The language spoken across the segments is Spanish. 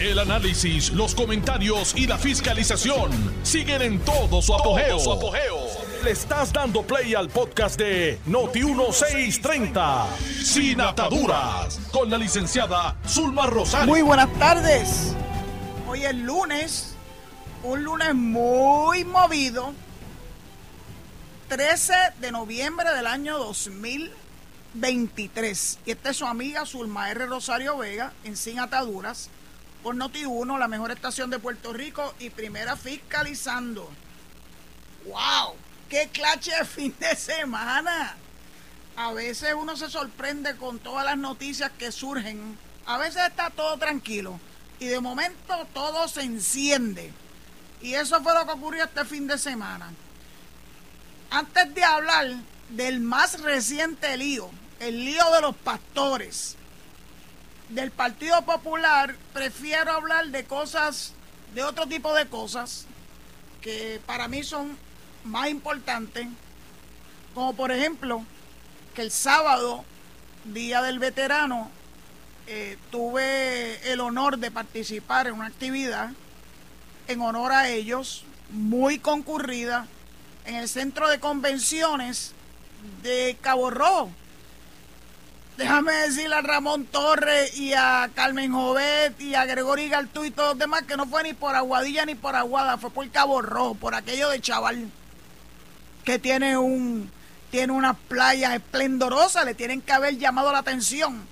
El análisis, los comentarios y la fiscalización siguen en todo su apogeo. Le estás dando play al podcast de Noti1630, Sin Ataduras, con la licenciada Zulma Rosario. Muy buenas tardes. Hoy es lunes, un lunes muy movido. 13 de noviembre del año 2023. Y esta es su amiga Zulma R. Rosario Vega en Sin Ataduras por Noti1, la mejor estación de Puerto Rico y primera fiscalizando. ¡Wow! ¡Qué clase de fin de semana! A veces uno se sorprende con todas las noticias que surgen. A veces está todo tranquilo y de momento todo se enciende. Y eso fue lo que ocurrió este fin de semana. Antes de hablar del más reciente lío, el lío de los pastores, del Partido Popular, prefiero hablar de cosas, de otro tipo de cosas, que para mí son más importantes, como por ejemplo que el sábado, Día del Veterano, eh, tuve el honor de participar en una actividad en honor a ellos, muy concurrida, en el centro de convenciones de Cabo Rojo déjame decirle a Ramón Torres y a Carmen Jovet y a Gregorio Galtú y todos los demás que no fue ni por Aguadilla ni por Aguada, fue por Cabo Rojo, por aquello de chaval que tiene un tiene unas playas esplendorosas, le tienen que haber llamado la atención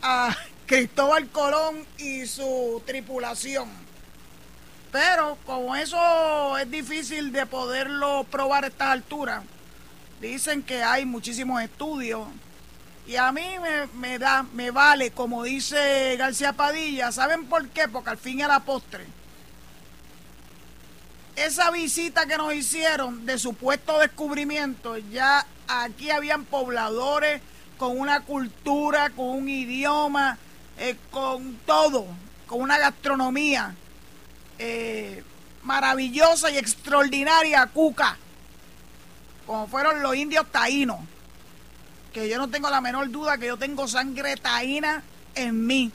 a Cristóbal Colón y su tripulación. Pero como eso es difícil de poderlo probar a estas alturas, dicen que hay muchísimos estudios y a mí me, da, me vale, como dice García Padilla, ¿saben por qué? Porque al fin y a la postre, esa visita que nos hicieron de supuesto descubrimiento, ya aquí habían pobladores con una cultura, con un idioma, eh, con todo, con una gastronomía eh, maravillosa y extraordinaria, cuca, como fueron los indios taínos que yo no tengo la menor duda que yo tengo sangre taína en mí.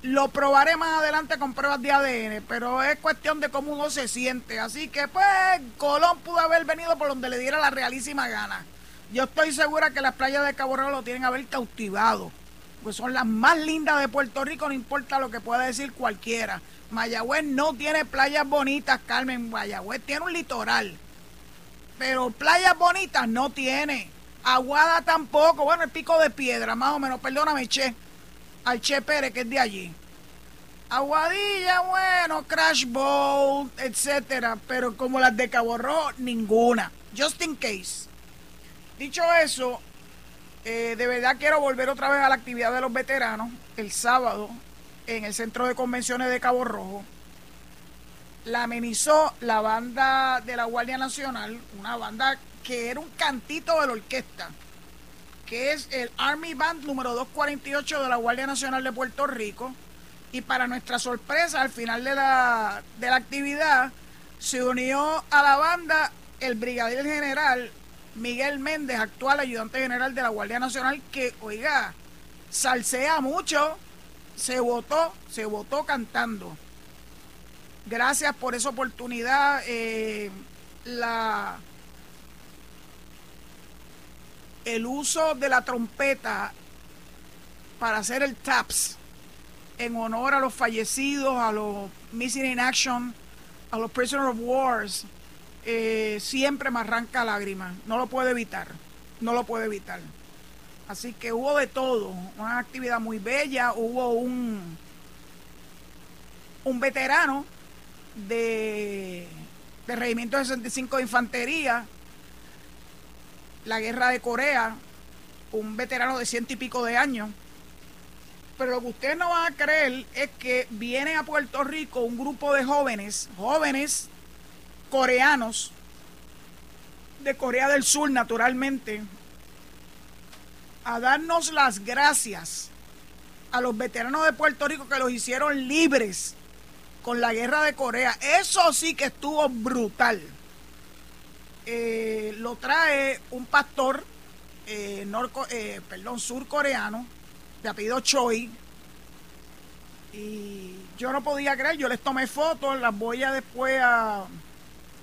Lo probaré más adelante con pruebas de ADN, pero es cuestión de cómo uno se siente. Así que, pues, Colón pudo haber venido por donde le diera la realísima gana. Yo estoy segura que las playas de Cabo Rojo lo tienen a haber cautivado. Pues son las más lindas de Puerto Rico, no importa lo que pueda decir cualquiera. Mayagüez no tiene playas bonitas, Carmen. Mayagüez tiene un litoral. Pero playas bonitas no tiene. Aguada tampoco, bueno, el pico de piedra, más o menos, perdóname, Che, al Che Pérez, que es de allí. Aguadilla, bueno, Crash Bowl, etcétera, pero como las de Cabo Rojo, ninguna. Just in case. Dicho eso, eh, de verdad quiero volver otra vez a la actividad de los veteranos el sábado en el Centro de Convenciones de Cabo Rojo. La amenizó la banda de la Guardia Nacional, una banda que era un cantito de la orquesta, que es el Army Band número 248 de la Guardia Nacional de Puerto Rico. Y para nuestra sorpresa, al final de la, de la actividad, se unió a la banda el brigadier general Miguel Méndez, actual ayudante general de la Guardia Nacional, que, oiga, salsea mucho, se votó, se votó cantando. Gracias por esa oportunidad. Eh, la el uso de la trompeta para hacer el TAPS en honor a los fallecidos, a los Missing in Action, a los Prisoners of Wars, eh, siempre me arranca lágrimas. No lo puedo evitar, no lo puedo evitar. Así que hubo de todo, una actividad muy bella, hubo un, un veterano de, de Regimiento 65 de Infantería la guerra de Corea, un veterano de ciento y pico de años. Pero lo que ustedes no van a creer es que viene a Puerto Rico un grupo de jóvenes, jóvenes coreanos, de Corea del Sur naturalmente, a darnos las gracias a los veteranos de Puerto Rico que los hicieron libres con la guerra de Corea. Eso sí que estuvo brutal. Eh, lo trae un pastor eh, norco, eh, perdón, surcoreano de apellido Choi. Y yo no podía creer, yo les tomé fotos, las voy a después a,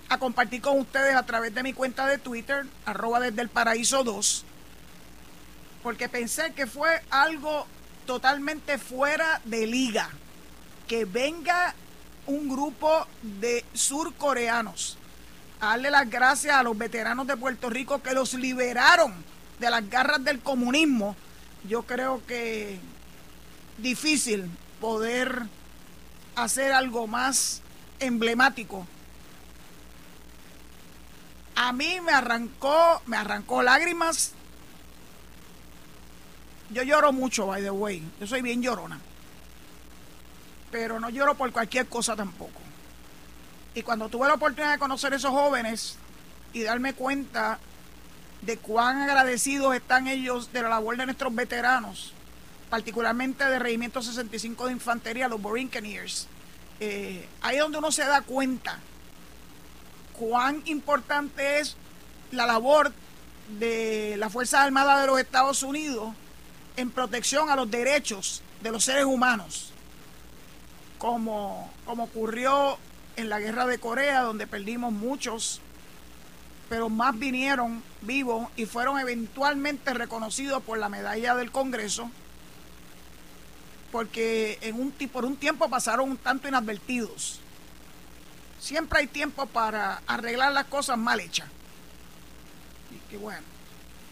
a compartir con ustedes a través de mi cuenta de Twitter, arroba desde el paraíso 2, porque pensé que fue algo totalmente fuera de liga. Que venga un grupo de surcoreanos a darle las gracias a los veteranos de Puerto Rico que los liberaron de las garras del comunismo. Yo creo que difícil poder hacer algo más emblemático. A mí me arrancó, me arrancó lágrimas. Yo lloro mucho, by the way. Yo soy bien llorona. Pero no lloro por cualquier cosa tampoco. Y cuando tuve la oportunidad de conocer a esos jóvenes y darme cuenta de cuán agradecidos están ellos de la labor de nuestros veteranos, particularmente de Regimiento 65 de Infantería, los Borinqueniers. Eh, ahí es donde uno se da cuenta cuán importante es la labor de las Fuerzas Armadas de los Estados Unidos en protección a los derechos de los seres humanos, como, como ocurrió en la guerra de Corea, donde perdimos muchos, pero más vinieron vivos y fueron eventualmente reconocidos por la medalla del Congreso porque en un, por un tiempo pasaron un tanto inadvertidos. Siempre hay tiempo para arreglar las cosas mal hechas. Y que bueno,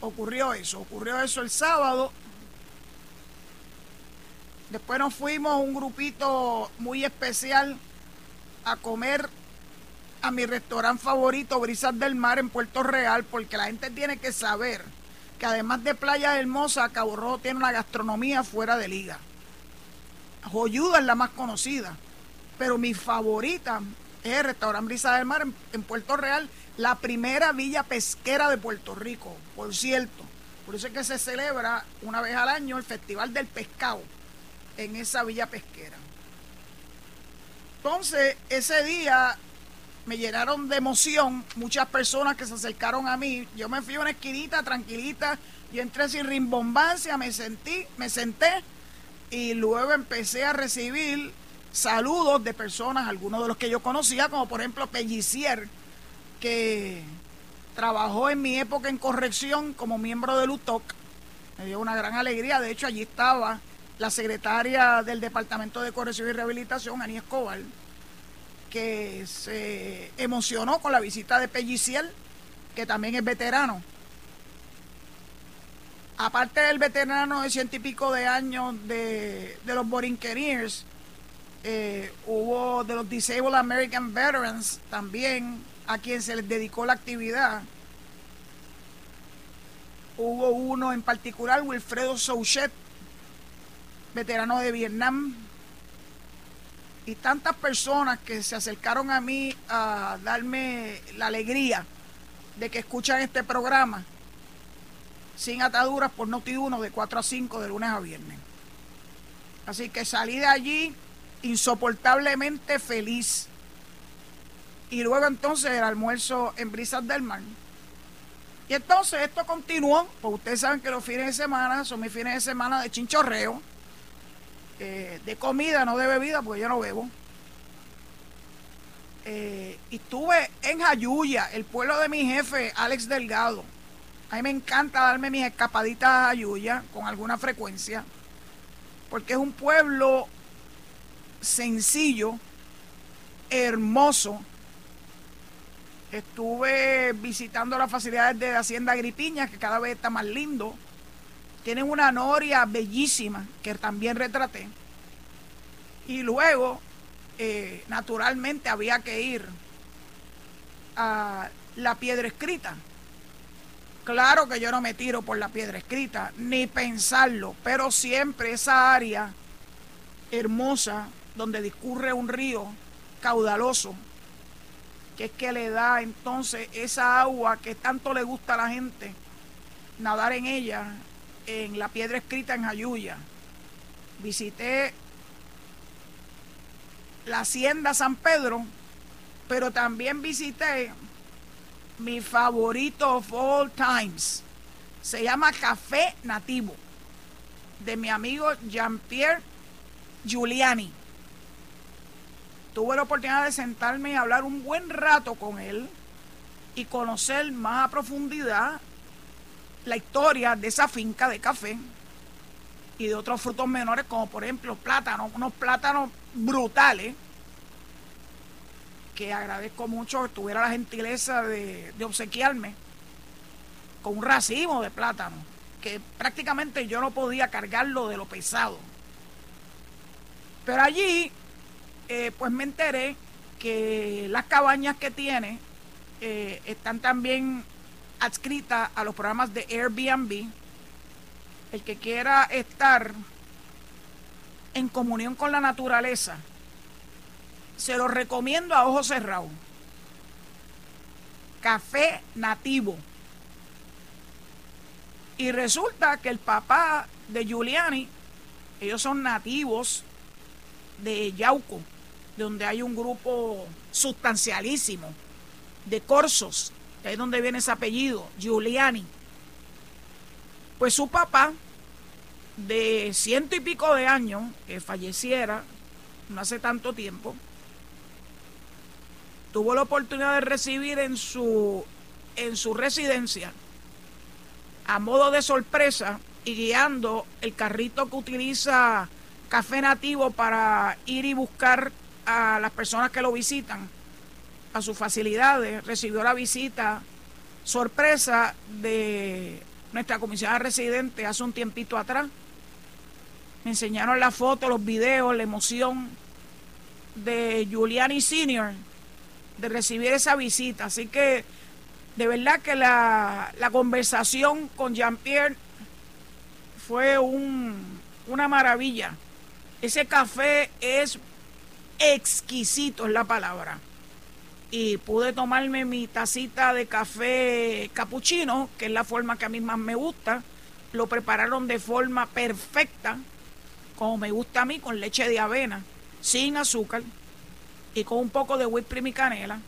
ocurrió eso, ocurrió eso el sábado. Después nos fuimos un grupito muy especial a comer a mi restaurante favorito, Brisas del Mar, en Puerto Real, porque la gente tiene que saber que además de Playa Hermosa, Cabo Rojo tiene una gastronomía fuera de liga. Joyuda es la más conocida, pero mi favorita es el restaurante Brisa del Mar en, Puerto Real, la primera villa pesquera de Puerto Rico, por cierto. Por eso es que se celebra una vez al año el Festival del Pescado en esa villa pesquera. Entonces, ese día me llenaron de emoción muchas personas que se acercaron a mí. Yo me fui a una esquinita tranquilita, y entré sin rimbombancia, me sentí, me senté y luego empecé a recibir saludos de personas, algunos de los que yo conocía, como por ejemplo Pellicier, que trabajó en mi época en corrección como miembro del UTOC. Me dio una gran alegría, de hecho allí estaba la secretaria del Departamento de Corrección y Rehabilitación, Ani Escobar, que se emocionó con la visita de Pellicier, que también es veterano aparte del veterano de ciento y pico de años de, los Borinqueniers, eh, hubo de los Disabled American Veterans también, a quien se les dedicó la actividad. Hubo uno en particular, Wilfredo Souchet, veterano de Vietnam. Y tantas personas que se acercaron a mí a darme la alegría de que escuchan este programa sin ataduras por Noti 1 de 4 a 5 de lunes a viernes. Así que salí de allí insoportablemente feliz. Y luego entonces el almuerzo en Brisas del Mar. Y entonces esto continuó, porque ustedes saben que los fines de semana son mis fines de semana de chinchorreo, eh, de comida, no de bebida, porque yo no bebo. Eh, y estuve en Jayuya, el pueblo de mi jefe, Alex Delgado a mí me encanta darme mis escapaditas a Ayuya con alguna frecuencia, porque es un pueblo sencillo, hermoso. Estuve visitando las facilidades de Hacienda Agripiña, que cada vez está más lindo. Tienen una noria bellísima, que también retraté. Y luego, eh, naturalmente, había que ir a la piedra escrita Claro que yo no me tiro por la piedra escrita, ni pensarlo, pero siempre esa área hermosa donde discurre un río caudaloso, que es que le da entonces esa agua que tanto le gusta a la gente, nadar en ella, en la piedra escrita en Jayuya. Visité la hacienda San Pedro, pero también visité mi favorito of all times. Se llama Café Nativo, de mi amigo Jean-Pierre Giuliani. Tuve la oportunidad de sentarme y hablar un buen rato con él y conocer más a profundidad la historia de esa finca de café y de otros frutos menores como por ejemplo plátanos, unos plátanos brutales que agradezco mucho que tuviera la gentileza de, obsequiarme con un racimo de plátano que prácticamente yo no podía cargarlo de lo pesado. Pero allí, eh, pues me enteré que las cabañas que tiene eh, están también adscritas a los programas de Airbnb. El que quiera estar en comunión con la naturaleza, se lo recomiendo a ojos cerrados. Café nativo. Y resulta que el papá de Giuliani, ellos son nativos de Yauco, donde hay un grupo sustancialísimo de corsos, que es donde viene ese apellido, Giuliani. Pues su papá, de ciento y pico de años, que falleciera no hace tanto tiempo, tuvo la oportunidad de recibir en su, en su residencia, a modo de sorpresa, y guiando el carrito que utiliza Café Nativo para ir y buscar a las personas que lo visitan a sus facilidades. Recibió la visita sorpresa de nuestra comisionada residente hace un tiempito atrás. Me enseñaron la foto, los videos, la emoción de Giuliani Senior de recibir esa visita. Así que de verdad que la, la conversación con Jean-Pierre fue un, una maravilla. Ese café es exquisito, es la palabra. Y pude tomarme mi tacita de café capuchino, que es la forma que a mí más me gusta. Lo prepararon de forma perfecta, como me gusta a mí, con leche de avena, sin azúcar y con un poco de whipped y canela.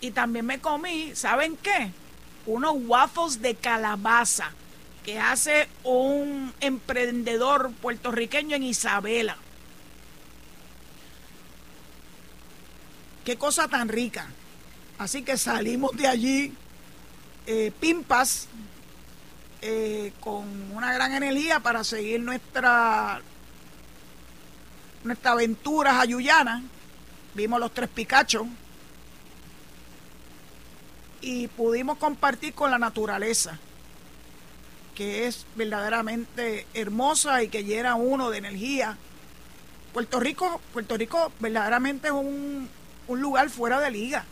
Y también me comí, ¿saben qué? Unos waffles de calabaza que hace un emprendedor puertorriqueño en Isabela. Qué cosa tan rica. Así que salimos de allí, eh, pimpas, eh, con una gran energía para seguir nuestra, nuestra aventura ayuyana. Vimos los tres Picachos y pudimos compartir con la naturaleza que es verdaderamente hermosa y que llena uno de energía. Puerto Rico, Puerto Rico verdaderamente es un, un lugar fuera de liga.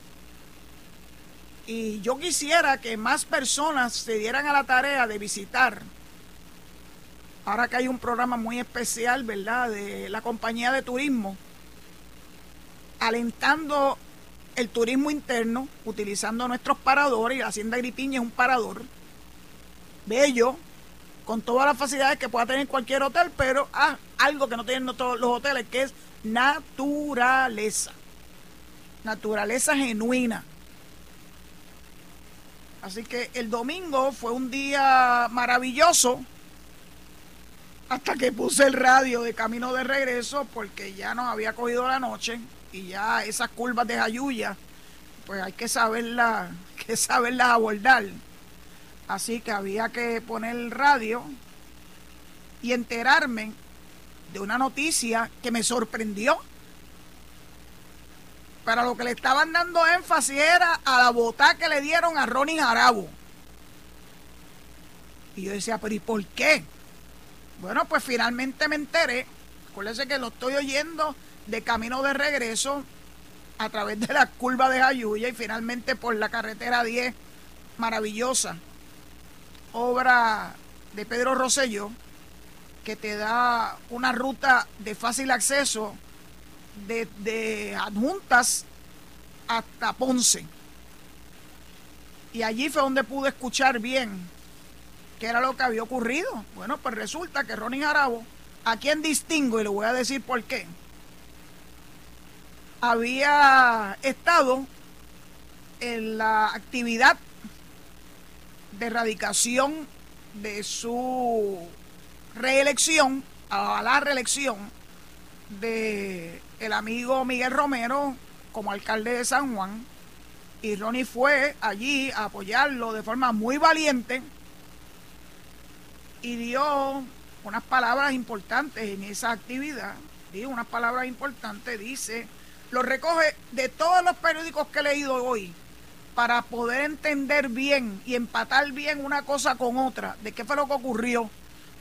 Y yo quisiera que más personas se dieran a la tarea de visitar. Ahora que hay un programa muy especial, ¿verdad?, de la compañía de turismo, alentando el turismo interno, utilizando nuestros paradores, y la Hacienda Gripiña es un parador bello, con todas las facilidades que pueda tener cualquier hotel, pero ah, algo que no tienen todos los hoteles, que es naturaleza. Naturaleza genuina. Así que el domingo fue un día maravilloso hasta que puse el radio de camino de regreso porque ya nos había cogido la noche y ya esas curvas de Jayuya, pues hay que saberlas, que saberlas abordar. Así que había que poner el radio y enterarme de una noticia que me sorprendió. Pero lo que le estaban dando énfasis era a la bota que le dieron a Ronnie Jarabo. Y yo decía, pero ¿y por qué? Bueno, pues finalmente me enteré. Acuérdense que lo estoy oyendo de camino de regreso a través de la curva de Jayuya y finalmente por la carretera 10, maravillosa obra de Pedro Rosselló que te da una ruta de fácil acceso de, adjuntas hasta Ponce. Y allí fue donde pude escuchar bien qué era lo que había ocurrido. Bueno, pues resulta que Ronnie Jarabo, a quien distingo y le voy a decir por qué, había estado en la actividad de erradicación de su reelección a la reelección de el amigo Miguel Romero como alcalde de San Juan. Y Ronnie fue allí a apoyarlo de forma muy valiente y dio unas palabras importantes en esa actividad, dijo unas palabras importantes, dice, lo recoge de todos los periódicos que he leído hoy para poder entender bien y empatar bien una cosa con otra de qué fue lo que ocurrió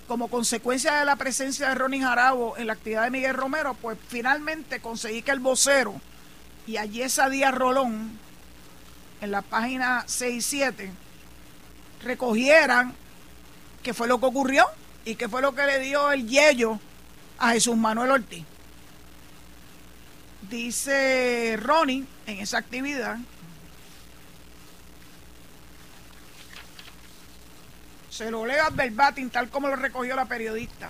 como consecuencia de la presencia de Ronnie Jarabo en la actividad de Miguel Romero, pues finalmente conseguí que el vocero y allí esa Díaz Rolón, en la página 6 y 7, recogieran qué fue lo que ocurrió y qué fue lo que le dio el yello a Jesús Manuel Ortiz. Dice Ronnie en esa actividad Se lo leo al verbatim, tal como lo recogió la periodista.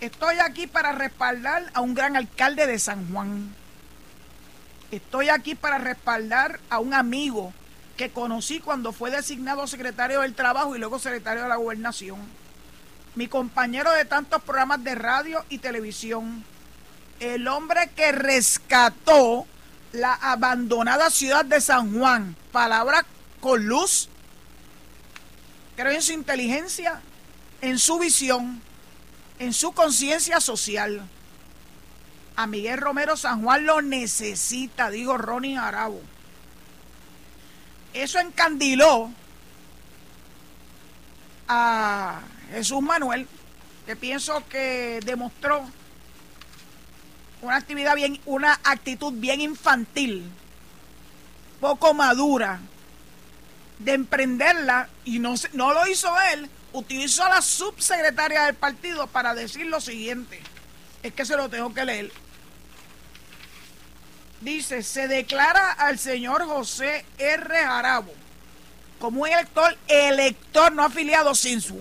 Estoy aquí para respaldar a un gran alcalde de San Juan. Estoy aquí para respaldar a un amigo que conocí cuando fue designado secretario del Trabajo y luego secretario de la Gobernación. Mi compañero de tantos programas de radio y televisión. El hombre que rescató la abandonada ciudad de San Juan. Palabra con luz creo en su inteligencia, en su visión, en su conciencia social. A Miguel Romero San Juan lo necesita, dijo Ronnie Arabo. Eso encandiló a Jesús Manuel, que pienso que demostró una actividad bien, una actitud bien infantil, poco madura, de emprenderla y no, no lo hizo él, utilizó a la subsecretaria del partido para decir lo siguiente. Es que se lo tengo que leer. Dice, se declara al señor José R. Jarabo como un elector, elector no afiliado sin su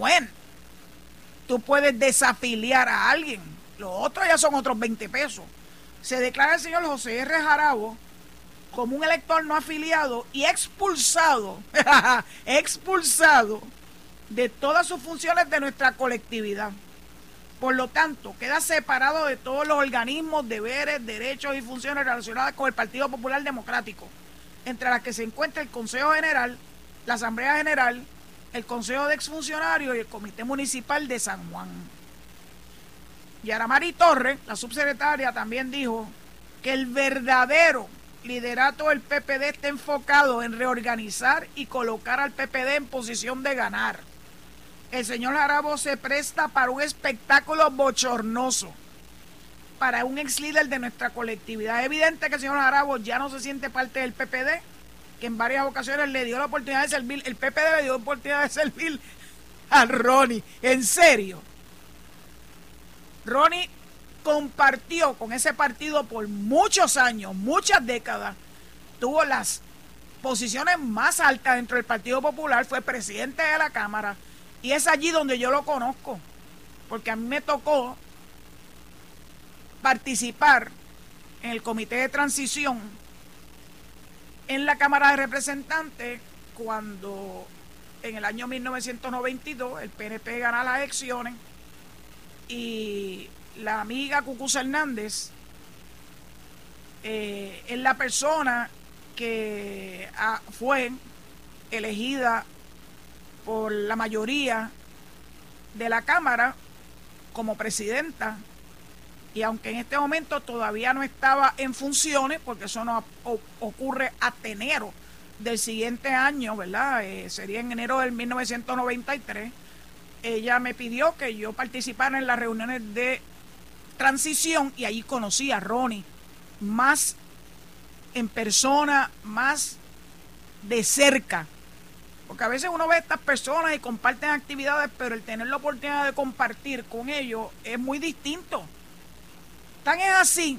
Tú puedes desafiliar a alguien. Los otros ya son otros 20 pesos. Se declara el señor José R. Jarabo como un elector no afiliado y expulsado, expulsado de todas sus funciones de nuestra colectividad. Por lo tanto, queda separado de todos los organismos, deberes, derechos y funciones relacionadas con el Partido Popular Democrático, entre las que se encuentra el Consejo General, la Asamblea General, el Consejo de Exfuncionarios y el Comité Municipal de San Juan. Yaramari Torres, la subsecretaria, también dijo que el verdadero liderato del PPD está enfocado en reorganizar y colocar al PPD en posición de ganar. El señor Jarabo se presta para un espectáculo bochornoso, para un ex líder de nuestra colectividad. Es evidente que el señor Jarabo ya no se siente parte del PPD, que en varias ocasiones le dio la oportunidad de servir, el PPD le dio la oportunidad de servir a Ronnie. En serio. Ronnie compartió con ese partido por muchos años, muchas décadas, tuvo las posiciones más altas dentro del Partido Popular, fue presidente de la Cámara y es allí donde yo lo conozco, porque a mí me tocó participar en el comité de transición en la Cámara de Representantes cuando en el año 1992 el PNP gana las elecciones y la amiga Cucuza Hernández eh, es la persona que ah, fue elegida por la mayoría de la Cámara como presidenta y aunque en este momento todavía no estaba en funciones, porque eso no ocurre a enero del siguiente año, ¿verdad? Eh, sería en enero del 1993, ella me pidió que yo participara en las reuniones de transición y ahí conocí a Ronnie más en persona, más de cerca. Porque a veces uno ve a estas personas y comparten actividades, pero el tener la oportunidad de compartir con ellos es muy distinto. Tan es así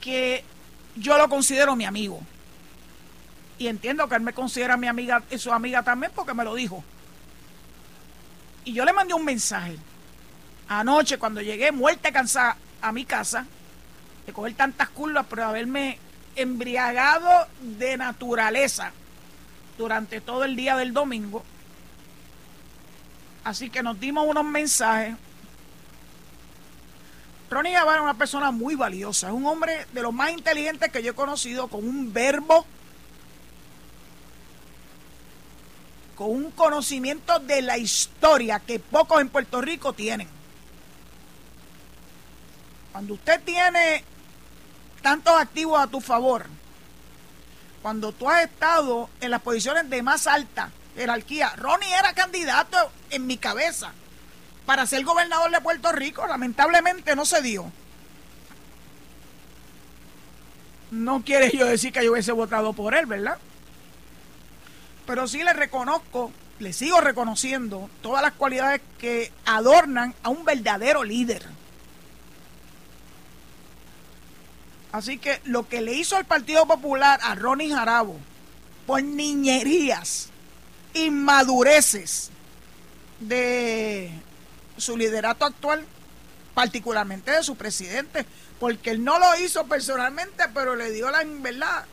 que yo lo considero mi amigo. Y entiendo que él me considera mi amiga su amiga también porque me lo dijo. Y yo le mandé un mensaje anoche cuando llegué muerta cansada a mi casa, de coger tantas curvas, pero haberme embriagado de naturaleza durante todo el día del domingo, Así que nos dimos unos mensajes. Ronnie Guevara es una persona muy valiosa, es un hombre de los más inteligentes que yo he conocido, con un verbo, con un conocimiento de la historia que pocos en Puerto Rico tienen. Cuando usted tiene tantos activos a tu favor, cuando tú has estado en las posiciones de más alta jerarquía, Ronnie era candidato en mi cabeza para ser gobernador de Puerto Rico, lamentablemente no se dio. No quiere yo decir que yo hubiese votado por él, ¿verdad? Pero sí le reconozco, le sigo reconociendo todas las cualidades que adornan a un verdadero líder. Así que lo que le hizo al Partido Popular a Ronnie Jarabo por niñerías, inmadureces de su liderato actual, particularmente de su presidente, porque él no lo hizo personalmente, pero le dio la verdad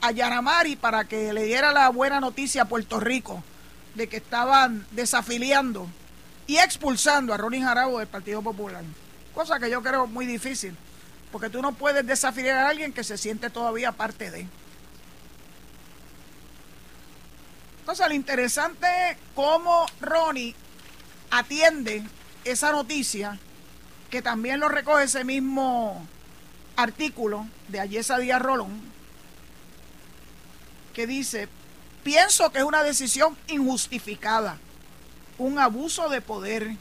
a Yaramari para que le diera la buena noticia a Puerto Rico de que estaban desafiliando y expulsando a Ronnie Jarabo del Partido Popular. Cosa que yo creo muy difícil porque tú no puedes desafiar a alguien que se siente todavía parte de. Entonces, lo interesante es cómo Ronnie atiende esa noticia, que también lo recoge ese mismo artículo de Ayesa Díaz Rolón, que dice, pienso que es una decisión injustificada, un abuso de poder,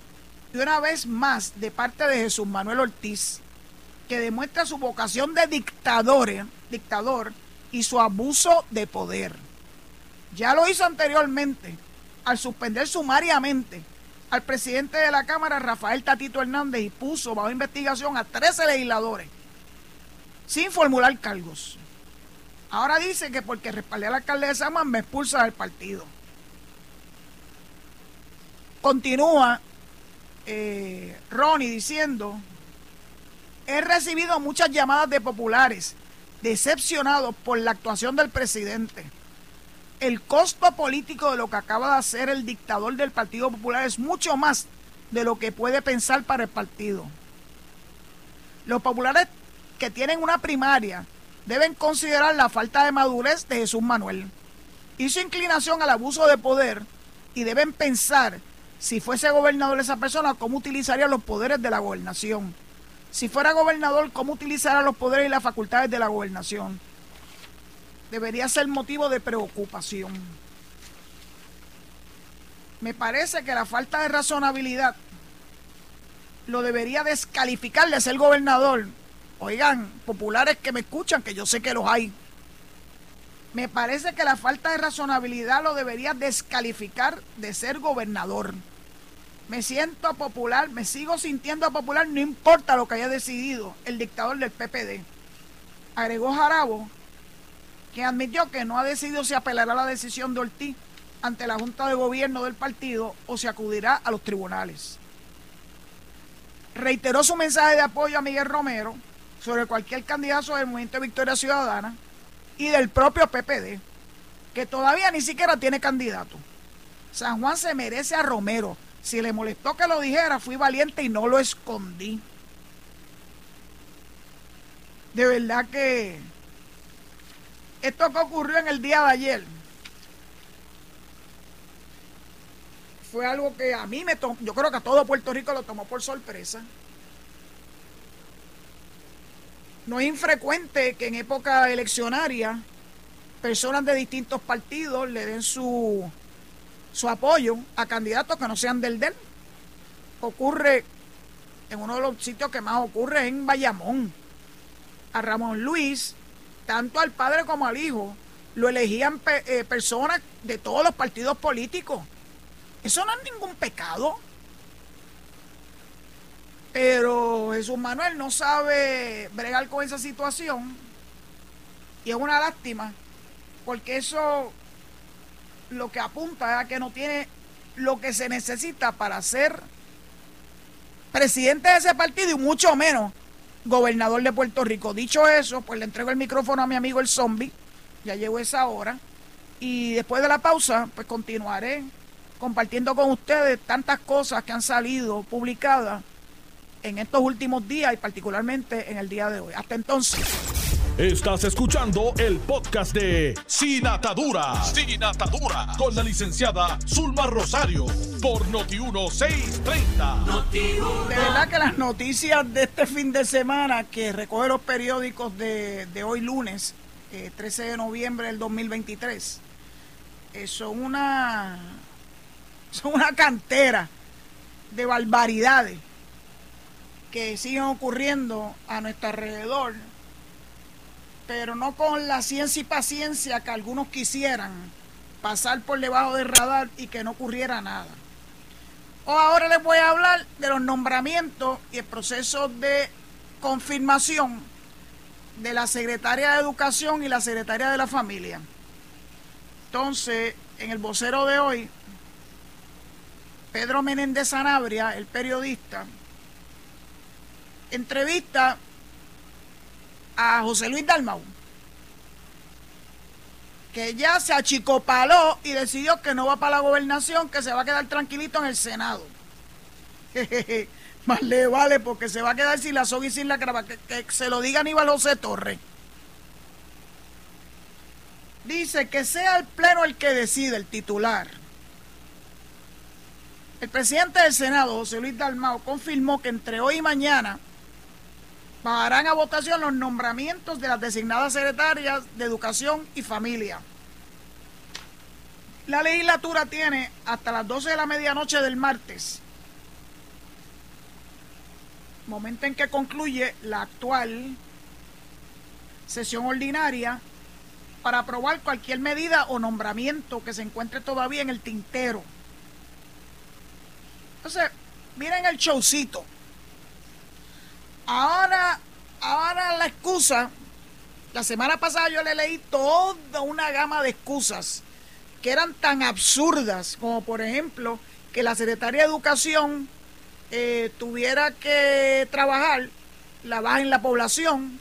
y una vez más de parte de Jesús Manuel Ortiz, que demuestra su vocación de dictador, ¿eh? dictador y su abuso de poder. Ya lo hizo anteriormente al suspender sumariamente al presidente de la Cámara, Rafael Tatito Hernández, y puso bajo investigación a 13 legisladores sin formular cargos. Ahora dice que porque respaldé al alcalde de Saman me expulsa del partido. Continúa eh, Ronnie diciendo He recibido muchas llamadas de populares decepcionados por la actuación del presidente. El costo político de lo que acaba de hacer el dictador del Partido Popular es mucho más de lo que puede pensar para el partido. Los populares que tienen una primaria deben considerar la falta de madurez de Jesús Manuel y su inclinación al abuso de poder y deben pensar si fuese gobernador esa persona cómo utilizaría los poderes de la gobernación si fuera gobernador, ¿cómo utilizara los poderes y las facultades de la gobernación? Debería ser motivo de preocupación. Me parece que la falta de razonabilidad lo debería descalificar de ser gobernador. Oigan, populares que me escuchan, que yo sé que los hay. Me parece que la falta de razonabilidad lo debería descalificar de ser gobernador me siento popular, me sigo sintiendo popular, no importa lo que haya decidido el dictador del PPD. Agregó Jarabo, que admitió que no ha decidido si apelará a la decisión de Ortiz ante la Junta de Gobierno del partido o si acudirá a los tribunales. Reiteró su mensaje de apoyo a Miguel Romero sobre cualquier candidato del Movimiento de Victoria Ciudadana y del propio PPD, que todavía ni siquiera tiene candidato. San Juan se merece a Romero, si le molestó que lo dijera, fui valiente y no lo escondí. De verdad que esto que ocurrió en el día de ayer fue algo que a mí me tomó, yo creo que a todo Puerto Rico lo tomó por sorpresa. No es infrecuente que en época eleccionaria personas de distintos partidos le den su su apoyo a candidatos que no sean del DEL. Ocurre en uno de los sitios que más ocurre en Bayamón. A Ramón Luis, tanto al padre como al hijo, lo elegían eh, personas de todos los partidos políticos. Eso no es ningún pecado. Pero Jesús Manuel no sabe bregar con esa situación. Y es una lástima, porque eso lo que apunta a que no tiene lo que se necesita para ser presidente de ese partido y mucho menos gobernador de Puerto Rico. Dicho eso, pues le entrego el micrófono a mi amigo el zombie, ya llegó esa hora, y después de la pausa, pues continuaré compartiendo con ustedes tantas cosas que han salido publicadas en estos últimos días y particularmente en el día de hoy. Hasta entonces. Estás escuchando el podcast de Sin Atadura. Sin Atadura. Con la licenciada Zulma Rosario. Por Noti1630. De verdad que las noticias de este fin de semana que recoge los periódicos de, hoy lunes, 13 eh, de noviembre del 2023, eh, son una. Son una cantera de barbaridades que siguen ocurriendo a nuestro alrededor pero no con la ciencia y paciencia que algunos quisieran pasar por debajo del radar y que no ocurriera nada. O ahora les voy a hablar de los nombramientos y el proceso de confirmación de la secretaria de Educación y la secretaria de la Familia. Entonces, en el vocero de hoy, Pedro Menéndez Sanabria, el periodista, entrevista a José Luis Dalmau, que ya se achicopaló y decidió que no va para la gobernación, que se va a quedar tranquilito en el Senado. Más le vale porque se va a quedar sin la soga y sin la crava. Que, se lo diga Aníbal José Torres. Dice que sea el pleno el que decide, el titular. El presidente del Senado, José Luis Dalmao, confirmó que entre hoy y mañana bajarán a votación los nombramientos de las designadas secretarias de Educación y Familia. La legislatura tiene hasta las 12 de la medianoche del martes, momento en que concluye la actual sesión ordinaria, para aprobar cualquier medida o nombramiento que se encuentre todavía en el tintero. Entonces, miren el showcito. Ahora, ahora la excusa, la semana pasada yo le leí toda una gama de excusas que eran tan absurdas como por ejemplo que la Secretaría de Educación eh, tuviera que trabajar la baja en la población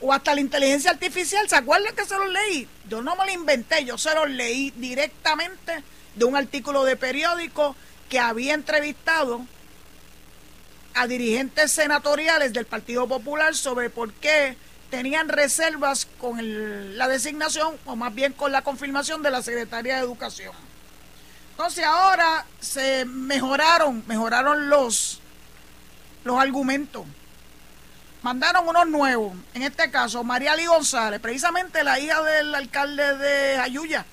o hasta la inteligencia artificial. ¿Se acuerdan que se los leí? Yo no me lo inventé, yo se los leí directamente de un artículo de periódico que había entrevistado a dirigentes senatoriales del Partido Popular sobre por qué tenían reservas con la designación o más bien con la confirmación de la Secretaría de Educación. Entonces ahora se mejoraron, mejoraron los, los argumentos. Mandaron unos nuevos, en este caso María Lee González, precisamente la hija del alcalde de Ayuya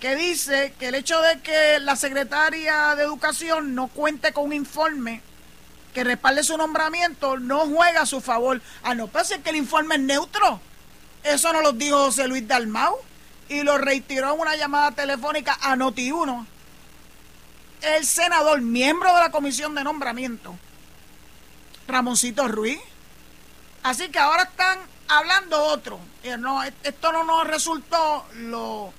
que dice que el hecho de que la secretaria de Educación no cuente con un informe que respalde su nombramiento no juega a su favor. Ah, no, pues que el informe es neutro. Eso no lo dijo José Luis Dalmau y lo reiteró en una llamada telefónica a Noti1. El senador, miembro de la comisión de nombramiento, Ramoncito Ruiz. Así que ahora están hablando otro. Eh, no, esto no nos resultó lo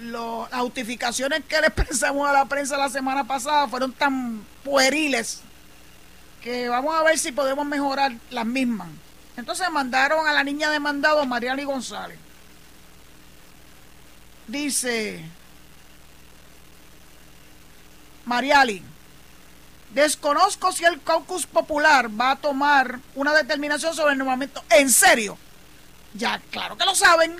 las justificaciones que le expresamos a la prensa la semana pasada fueron tan pueriles que vamos a ver si podemos mejorar las mismas. Entonces mandaron a la niña demandada, Mariali González. Dice Mariali, desconozco si el caucus popular va a tomar una determinación sobre el nombramiento. ¿En serio? Ya, claro que lo saben.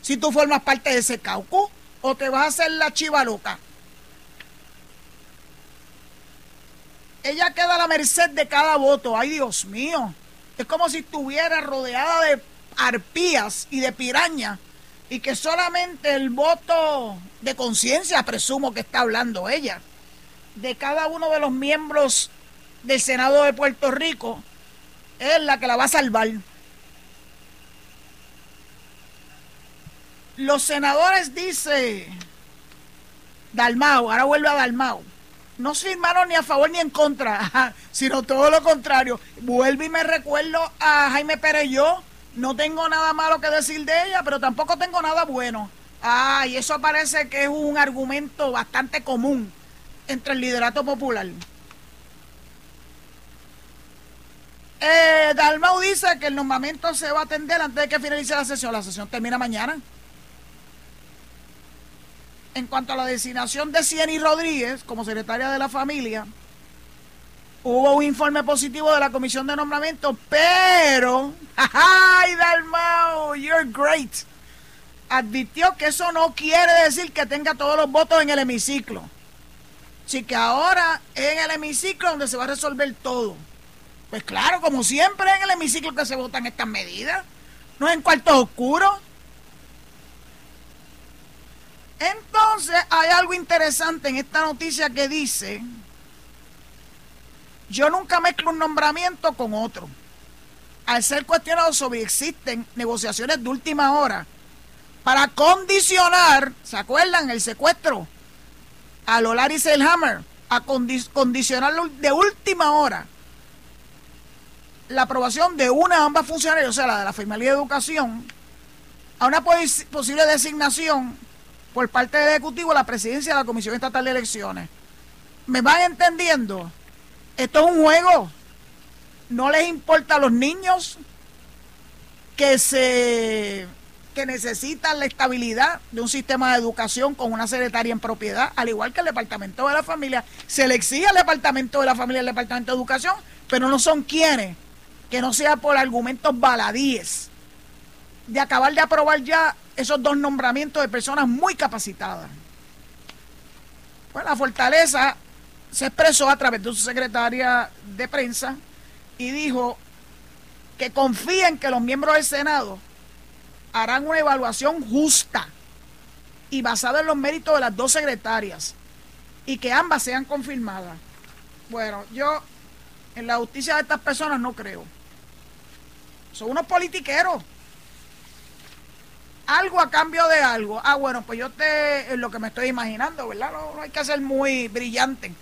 Si tú formas parte de ese caucus o te vas a hacer la chiva loca. Ella queda a la merced de cada voto. Ay, Dios mío. Es como si estuviera rodeada de arpías y de pirañas y que solamente el voto de conciencia, presumo que está hablando ella, de cada uno de los miembros del Senado de Puerto Rico, es la que la va a salvar. Los senadores, dice Dalmao, ahora vuelve a Dalmao, no firmaron ni a favor ni en contra, sino todo lo contrario. Vuelve y me recuerdo a Jaime Pérez yo, no tengo nada malo que decir de ella, pero tampoco tengo nada bueno. Ah, y eso parece que es un argumento bastante común entre el liderato popular. Eh, Dalmau dice que el nombramiento se va a atender antes de que finalice la sesión. La sesión termina mañana. En cuanto a la designación de Cieny Rodríguez como secretaria de la familia, hubo un informe positivo de la comisión de nombramiento, pero, ¡ay, Dalmao! You're great. Advirtió que eso no quiere decir que tenga todos los votos en el hemiciclo. Así que ahora es en el hemiciclo donde se va a resolver todo. Pues claro, como siempre en el hemiciclo que se votan estas medidas, no es en cuartos oscuros. Entonces hay algo interesante en esta noticia que dice, yo nunca mezclo un nombramiento con otro. Al ser cuestionado sobre existen negociaciones de última hora para condicionar, ¿se acuerdan? El secuestro a Lolari Selhammer, a condicionarlo de última hora la aprobación de una ambas funcionarias, o sea, la de la Fiscalía de Educación, a una posible designación por parte del Ejecutivo la presidencia de la Comisión Estatal de Elecciones. ¿Me van entendiendo? Esto es un juego. No les importa a los niños que se que necesitan la estabilidad de un sistema de educación con una secretaria en propiedad, al igual que el Departamento de la Familia. Se le exige al Departamento de la Familia el Departamento de Educación, pero no son quienes, que no sea por argumentos baladíes, de acabar de aprobar ya esos dos nombramientos de personas muy capacitadas. Pues la fortaleza se expresó a través de su secretaria de prensa y dijo que confía en que los miembros del Senado harán una evaluación justa y basada en los méritos de las dos secretarias y que ambas sean confirmadas. Bueno, yo en la justicia de estas personas no creo. Son unos politiqueros algo a cambio de algo. Ah, bueno, pues yo te, lo que me estoy imaginando, ¿verdad? No, hay que ser muy brillante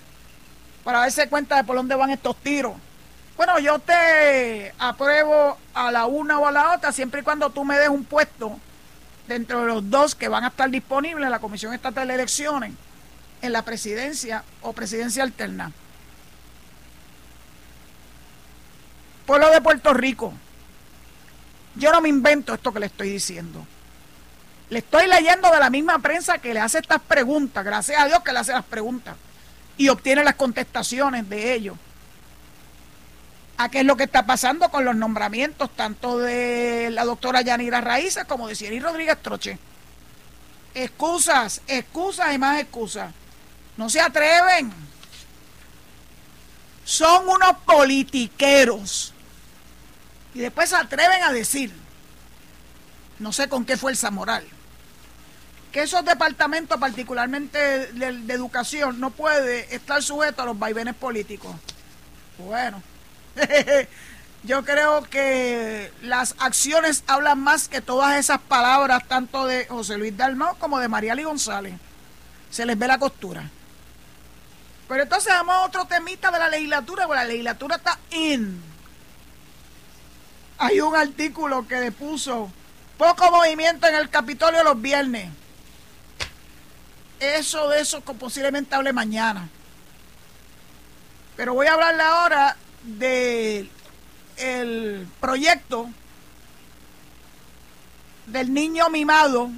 para darse cuenta de por dónde van estos tiros. Bueno, yo te apruebo a la una o a la otra siempre y cuando tú me des un puesto dentro de los dos que van a estar disponibles en la Comisión Estatal de Elecciones, en la presidencia o presidencia alterna. Pueblo de Puerto Rico, yo no me invento esto que le estoy diciendo. Le estoy leyendo de la misma prensa que le hace estas preguntas, gracias a Dios que le hace las preguntas y obtiene las contestaciones de ellos. ¿A qué es lo que está pasando con los nombramientos tanto de la doctora Yanira Raíces como de Siri Rodríguez Troche? Excusas, excusas y más excusas. No se atreven. Son unos politiqueros. Y después se atreven a decir, no sé con qué fuerza moral, que esos departamentos, particularmente de, educación, no puede estar sujetos a los vaivenes políticos. Bueno, yo creo que las acciones hablan más que todas esas palabras, tanto de José Luis Dalmau como de Mariali González. Se les ve la costura. Pero entonces vamos a otro temita de la legislatura, porque la legislatura está in. Hay un artículo que le puso poco movimiento en el Capitolio los viernes eso de eso posiblemente hable mañana. Pero voy a hablarle ahora del el proyecto del niño mimado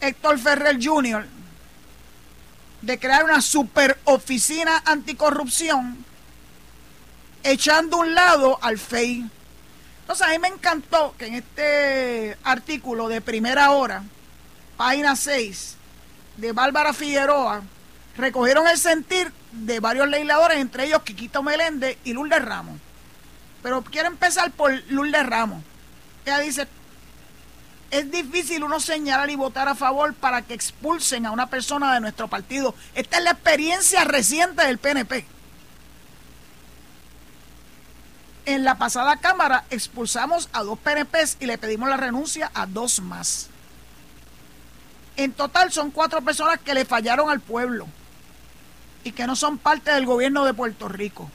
Héctor Ferrer Jr. de crear una super oficina anticorrupción echando un lado al FEI. Entonces a mí me encantó que en este artículo de primera hora página 6 de Bárbara Figueroa, recogieron el sentir de varios legisladores, entre ellos Quiquito Meléndez y Lourdes Ramos. Pero quiero empezar por Lourdes Ramos. Ella dice, es difícil uno señalar y votar a favor para que expulsen a una persona de nuestro partido. Esta es la experiencia reciente del PNP. En la pasada Cámara expulsamos a dos PNPs y le pedimos la renuncia a dos más. En total son cuatro personas que le fallaron al pueblo y que no son parte del gobierno de Puerto Rico.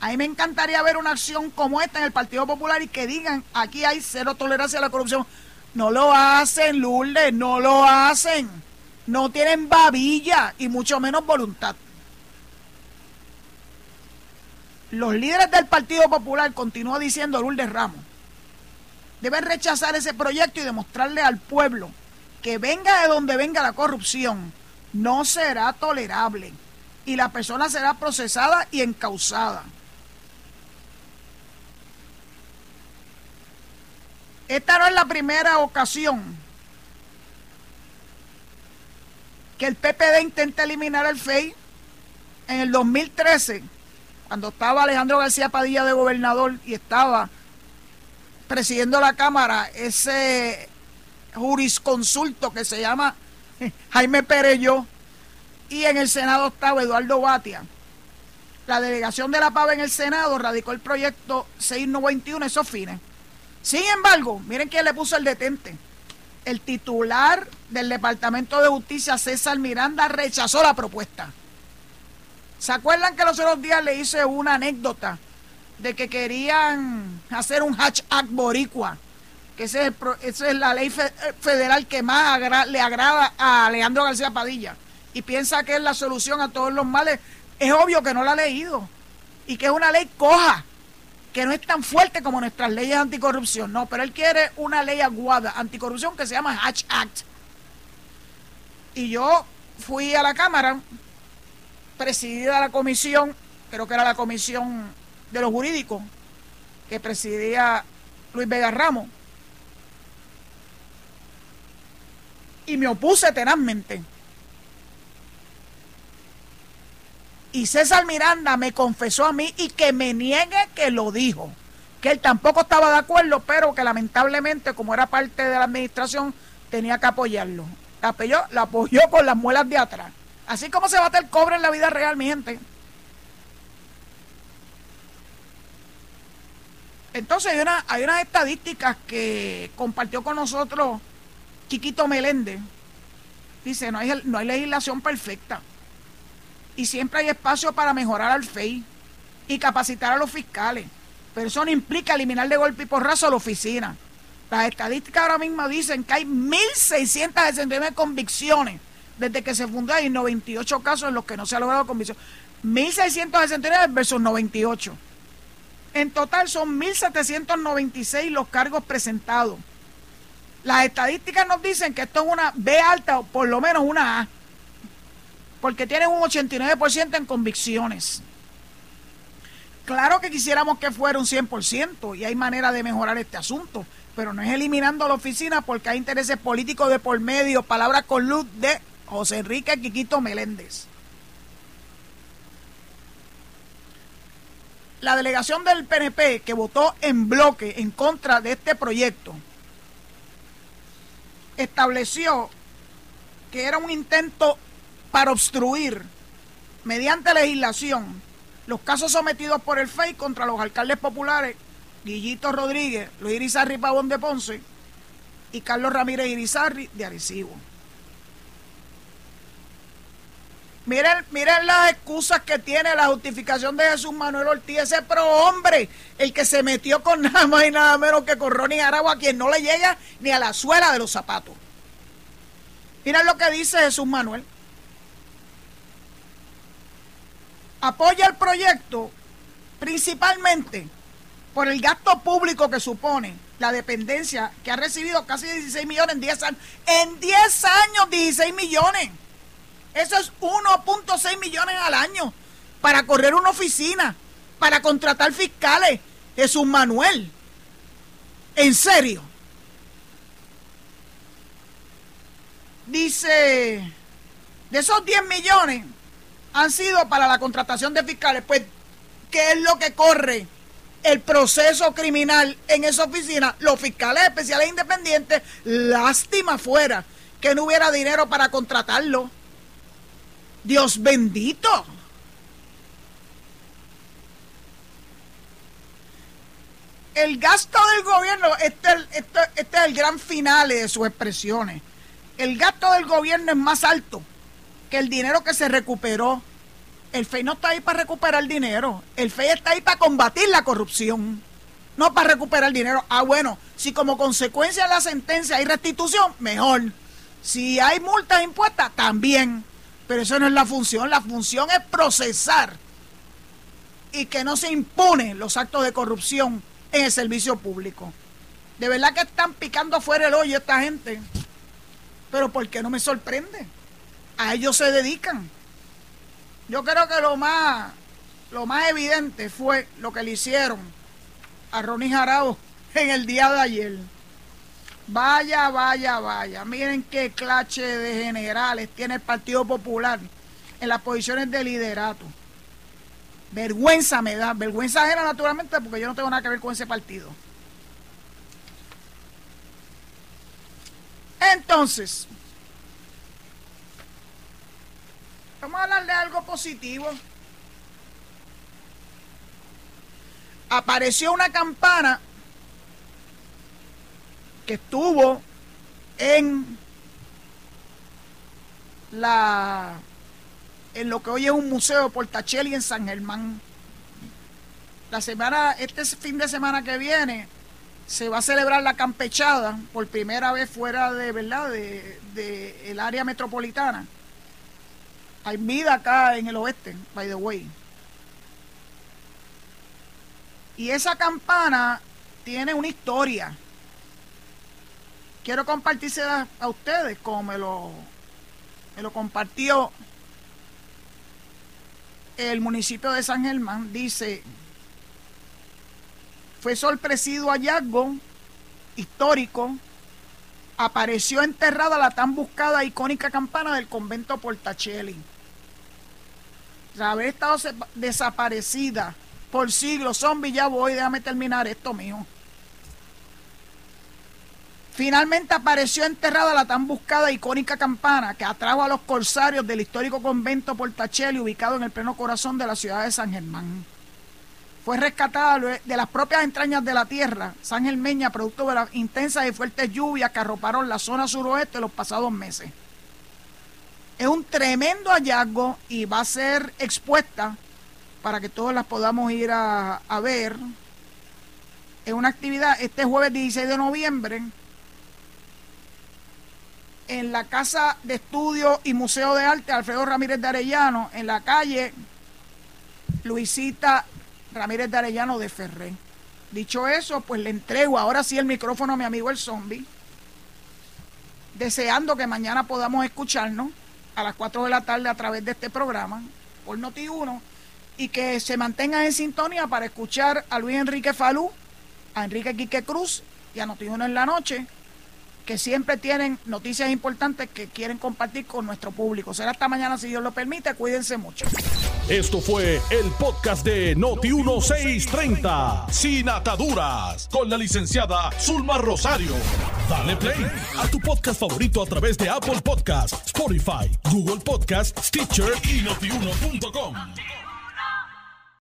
A mí me encantaría ver una acción como esta en el Partido Popular y que digan, aquí hay cero tolerancia a la corrupción. No lo hacen, Lourdes, no lo hacen. No tienen babilla y mucho menos voluntad. Los líderes del Partido Popular, continúa diciendo Lourdes Ramos, deben rechazar ese proyecto y demostrarle al pueblo que venga de donde venga la corrupción, no será tolerable y la persona será procesada y encausada. Esta no es la primera ocasión que el PPD intenta eliminar el FEI. En el 2013, cuando estaba Alejandro García Padilla de gobernador y estaba presidiendo la Cámara ese jurisconsulto que se llama Jaime Perello y en el Senado estaba Eduardo Batia. La delegación de la PAVA en el Senado radicó el proyecto 691, esos fines. Sin embargo, miren quién le puso el detente. El titular del Departamento de Justicia, César Miranda, rechazó la propuesta. ¿Se acuerdan que los otros días le hice una anécdota de que querían hacer un hatch act boricua? Que esa es, la ley federal que más le agrada a Alejandro García Padilla. Y piensa que es la solución a todos los males. Es obvio que no la ha leído. Y que es una ley coja que no es tan fuerte como nuestras leyes anticorrupción, no, pero él quiere una ley aguada anticorrupción que se llama Hatch Act. Y yo fui a la Cámara, presidida la comisión, creo que era la comisión de los jurídicos, que presidía Luis Vega Ramos, y me opuse tenazmente. Y César Miranda me confesó a mí y que me niegue que lo dijo. Que él tampoco estaba de acuerdo, pero que lamentablemente, como era parte de la administración, tenía que apoyarlo. La apoyó, la apoyó con las muelas de atrás. Así como se bate el cobre en la vida real, mi gente. Entonces hay, una, hay unas estadísticas que compartió con nosotros Chiquito Meléndez. Dice, no hay, no hay legislación perfecta y siempre hay espacio para mejorar al FEI y capacitar a los fiscales. Pero eso no implica eliminar de golpe y porrazo a la oficina. Las estadísticas ahora mismo dicen que hay 1.669 convicciones desde que se fundó y 98 casos en los que no se ha logrado convicción. 1.669 versus 98. En total son 1.796 los cargos presentados. Las estadísticas nos dicen que esto es una B alta o por lo menos una A porque tienen un 89% en convicciones. Claro que quisiéramos que fuera un 100% y hay manera de mejorar este asunto, pero no es eliminando la oficina porque hay intereses políticos de por medio, palabra con luz de José Enrique Quiquito Meléndez. La delegación del PNP que votó en bloque en contra de este proyecto estableció que era un intento para obstruir mediante legislación los casos sometidos por el FEI contra los alcaldes populares Guillito Rodríguez, Luis Irizarri Pavón de Ponce y Carlos Ramírez Irizarri de Arecibo. Miren, miren las excusas que tiene la justificación de Jesús Manuel Ortiz, ese pro hombre, el que se metió con nada más y nada menos que con Ronnie Aragua, quien no le llega ni a la suela de los zapatos. Miren lo que dice Jesús Manuel. apoya el proyecto principalmente por el gasto público que supone la dependencia que ha recibido casi 16 millones en 10 años. En 10 años 16 millones. Eso es 1.6 millones al año para correr una oficina, para contratar fiscales. Jesús Manuel. En serio. Dice, de esos 10 millones, han sido para la contratación de fiscales. Pues, ¿qué es lo que corre? El proceso criminal en esa oficina, los fiscales especiales independientes, lástima fuera que no hubiera dinero para contratarlo. Dios bendito. El gasto del gobierno, este, este, este es el gran final de sus expresiones. El gasto del gobierno es más alto el dinero que se recuperó, el FEI no está ahí para recuperar dinero, el FEI está ahí para combatir la corrupción, no para recuperar dinero. Ah, bueno, si como consecuencia de la sentencia hay restitución, mejor. Si hay multas impuestas, también. Pero eso no es la función, la función es procesar y que no se imponen los actos de corrupción en el servicio público. De verdad que están picando fuera el hoyo esta gente. Pero ¿por qué no me sorprende? A ellos se dedican. Yo creo que lo más, lo más evidente fue lo que le hicieron a Ronnie Jarabo en el día de ayer. Vaya, vaya, vaya. Miren qué clase de generales tiene el Partido Popular en las posiciones de liderato. Vergüenza me da, vergüenza ajena naturalmente porque yo no tengo nada que ver con ese partido. Entonces, vamos a hablar de algo positivo. Apareció una campana que estuvo en la en lo que hoy es un museo Portacelli en San Germán. La semana, este fin de semana que viene, se va a celebrar la campechada por primera vez fuera de verdad de, el área metropolitana. Hay vida acá en el oeste, by the way. Y esa campana tiene una historia quiero compartírsela a ustedes como me lo, me lo compartió el municipio de San Germán. Dice, fue sorpresivo hallazgo histórico, apareció enterrada la tan buscada icónica campana del convento Portacelli. Haber estado desaparecida por siglos, zombie, ya voy, déjame terminar esto mío. Finalmente apareció enterrada la tan buscada icónica campana que atrajo a los corsarios del histórico convento Portacelli ubicado en el pleno corazón de la ciudad de San Germán. Fue rescatada de las propias entrañas de la tierra San Germeña producto de las intensas y fuertes lluvias que arroparon la zona suroeste los pasados meses. Es un tremendo hallazgo y va a ser expuesta para que todos las podamos ir a, a ver. Es una actividad este jueves 16 de noviembre en la Casa de Estudio y Museo de Arte Alfredo Ramírez de Arellano, en la calle Luisita Ramírez de Arellano de Ferré. Dicho eso, pues le entrego ahora sí el micrófono a mi amigo el zombie, deseando que mañana podamos escucharnos a las 4 de la tarde a través de este programa por Noti1 y que se mantengan en sintonía para escuchar a Luis Enrique Falú, a Enrique Quique Cruz y a Noti1 en la noche que siempre tienen noticias importantes que quieren compartir con nuestro público. Será hasta mañana si Dios lo permite. Cuídense mucho. Esto fue el podcast de Noti1630, sin ataduras, con la licenciada Zulma Rosario. Dale play a tu podcast favorito a través de Apple Podcasts, Spotify, Google Podcasts, Stitcher y notiuno.com.